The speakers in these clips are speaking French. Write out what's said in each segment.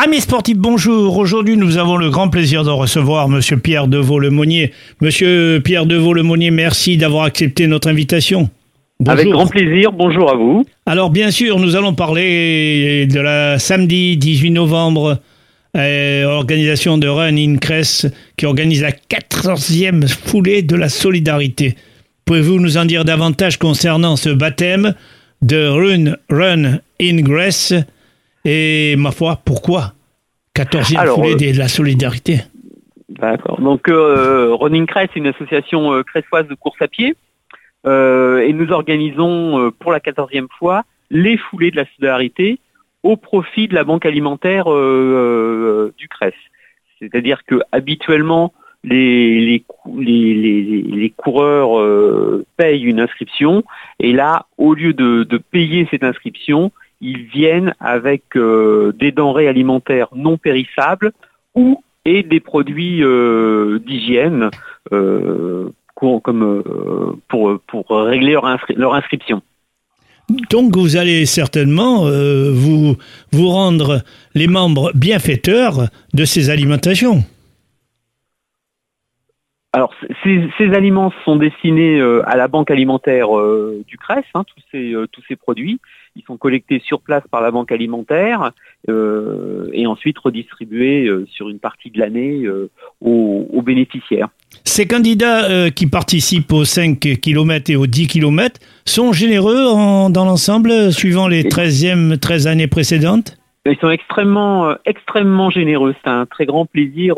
Amis sportifs, bonjour. Aujourd'hui, nous avons le grand plaisir de recevoir Monsieur Pierre Devaux-Lemonnier. Monsieur Pierre Devaux-Lemonnier, merci d'avoir accepté notre invitation. Bonjour. Avec grand plaisir, bonjour à vous. Alors bien sûr, nous allons parler de la samedi 18 novembre, euh, organisation de Run in Cress qui organise la 14e foulée de la solidarité. Pouvez-vous nous en dire davantage concernant ce baptême de Run, Run in Grèce et ma foi, pourquoi 14e foulée de la solidarité? D'accord. Donc euh, Running Crest, c'est une association euh, de course à pied. Euh, et nous organisons euh, pour la 14e fois les foulées de la solidarité au profit de la banque alimentaire du CRES. C'est-à-dire que habituellement, les, les, coureurs payent une inscription et là, au lieu de payer cette inscription, ils viennent avec euh, des denrées alimentaires non périssables ou et des produits euh, d'hygiène euh, comme pour, pour régler leur, inscription. Donc vous allez certainement vous, vous rendre les membres bienfaiteurs de ces alimentations. Alors, ces, aliments sont destinés à la banque alimentaire du CRES, hein, tous, ces, tous ces produits. Ils sont collectés sur place par la banque alimentaire euh, et ensuite redistribués euh, sur une partie de l'année euh, aux, bénéficiaires. Ces candidats qui participent aux 5 km et aux 10 km sont généreux dans l'ensemble, suivant les 13e, 13 années précédentes? Ils sont extrêmement, extrêmement généreux. C'est un très grand plaisir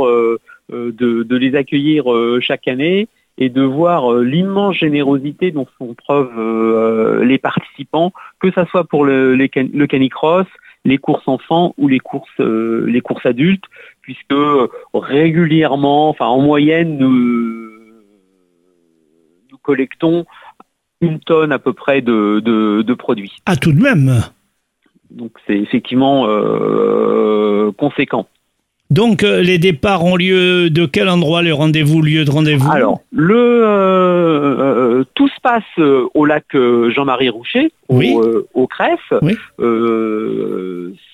de, les accueillir chaque année et de voir euh, l'immense générosité dont font preuve euh, les participants, que ce soit pour le, le canicross, les courses enfants ou les courses euh, les courses adultes, puisque régulièrement, enfin en moyenne, nous, nous collectons une tonne à peu près de, de, produits. Ah tout de même? Donc c'est effectivement conséquent. Donc euh, les départs ont lieu de quel endroit les rendez-vous, lieu de rendez-vous Alors le euh, euh, tout se passe au lac Jean-Marie Roucher, au, au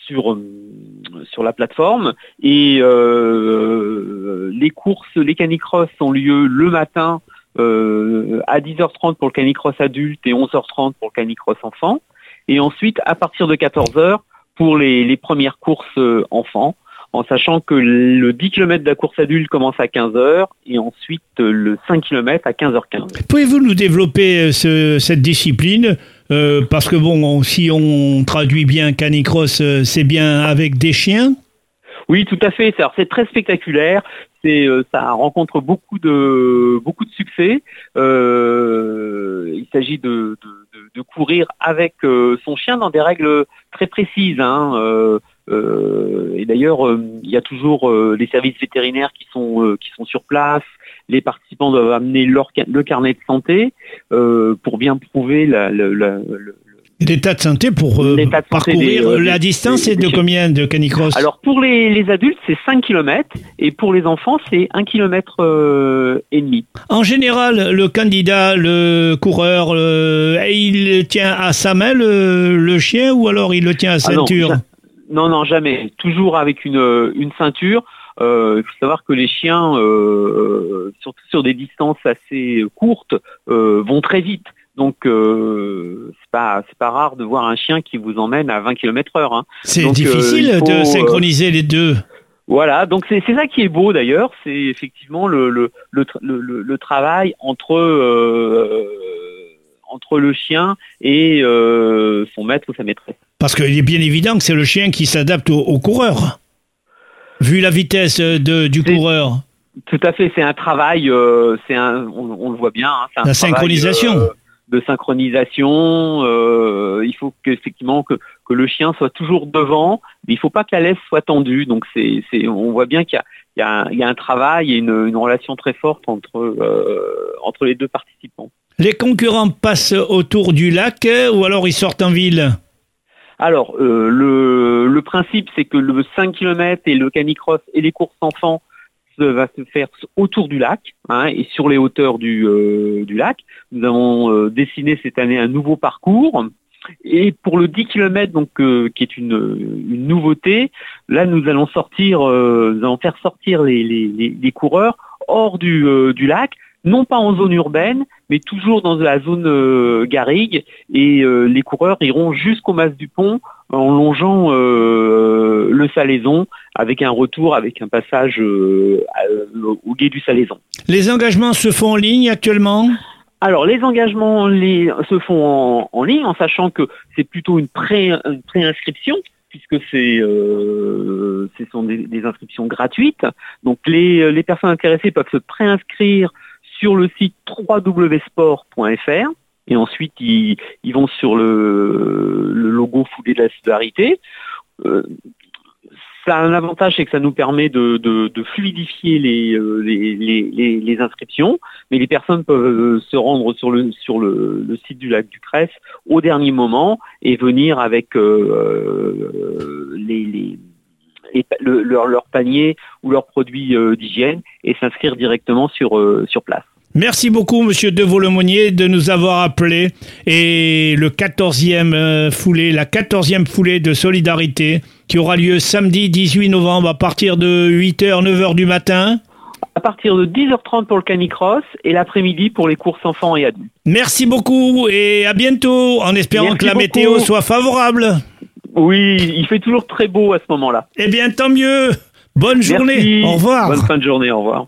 sur sur la plateforme. Et les courses, les canicross ont lieu le matin à 10h30 pour le canicross adulte et 11h30 pour le canicross enfant. Et ensuite à partir de 14h pour les, les premières courses enfants en sachant que le 10 km de la course adulte commence à 15h et ensuite euh, le 5 km à 15h15. Pouvez-vous nous développer euh, cette discipline euh, Parce que bon, si on traduit bien canicross, c'est bien avec des chiens? Oui, tout à fait. C'est très spectaculaire. C'est, ça rencontre beaucoup de beaucoup de succès. il s'agit de, courir avec son chien dans des règles très précises. Hein. Euh, et d'ailleurs, euh, il y a toujours euh, les services vétérinaires qui sont qui sont sur place. Les participants doivent amener leur le carnet de santé pour bien prouver la, L'état de santé pour parcourir la distance est de combien de canicross? Alors pour les, les adultes c'est 5 km et pour les enfants c'est 1 km et demi. En général le candidat, le coureur, il tient à sa main le, chien ou alors il le tient à ah ceinture? non, non, jamais. Toujours avec une, une ceinture. Euh, il faut savoir que les chiens, euh, surtout sur des distances assez courtes, euh, vont très vite. Donc euh, c'est pas c'est pas rare de voir un chien qui vous emmène à 20 km/h. Hein. C'est difficile de synchroniser les deux. Voilà, donc c'est ça qui est beau d'ailleurs, c'est effectivement le le, le, le, le, travail entre entre le chien et son maître ou sa maîtresse. Parce qu'il est bien évident que c'est le chien qui s'adapte au, coureur, vu la vitesse de, du coureur. Tout à fait, c'est un travail, euh, c'est un, on, le voit bien. Hein, la synchronisation. Euh, de synchronisation, euh, il faut qu'effectivement que, que le chien soit toujours devant, mais il faut pas que la laisse soit tendue. Donc c'est, on voit bien qu'il y a, y y un travail et une, une, relation très forte entre, entre les deux participants. Les concurrents passent autour du lac ou alors ils sortent en ville? Alors, euh, le, principe, c'est que le 5 km et le canicross et les courses enfants ça va se faire autour du lac hein, et sur les hauteurs du, euh, du lac. Nous avons euh, dessiné cette année un nouveau parcours Et pour le 10 km, donc euh, qui est une, nouveauté, là nous allons sortir, nous allons faire sortir les, coureurs hors du lac, non pas en zone urbaine, mais toujours dans la zone garrigue, et les coureurs iront jusqu'au mas du pont en longeant le Salaison avec un retour, avec un passage au guet du Salaison. Les engagements se font en ligne actuellement? Alors les engagements les, se font en, ligne en sachant que c'est plutôt une, pré, une préinscription puisque c'est euh, ce sont des, inscriptions gratuites. Donc les, les personnes intéressées peuvent se préinscrire sur le site www.sport.fr et ensuite ils, vont sur le, logo foulé de la solidarité. Euh, ça a un avantage, c'est que ça nous permet de, fluidifier euh, les, inscriptions, mais les personnes peuvent euh, se rendre sur le, site du lac du Cresse au dernier moment et venir avec les, leur, leur, panier ou leurs produits d'hygiène et s'inscrire directement sur, sur place. Merci beaucoup, Monsieur Devaux-Lemonnier, de nous avoir appelé. Et le 14e euh, foulée, la 14e foulée de solidarité, qui aura lieu samedi 18 novembre à partir de 8h, 9h du matin. À partir de 10h30 pour le canicross et l'après-midi pour les courses enfants et adultes. Merci beaucoup et à bientôt, en espérant que la météo soit favorable. Oui, il fait toujours très beau à ce moment-là. Eh bien, tant mieux. Bonne journée. Au revoir. Bonne fin de journée. Au revoir.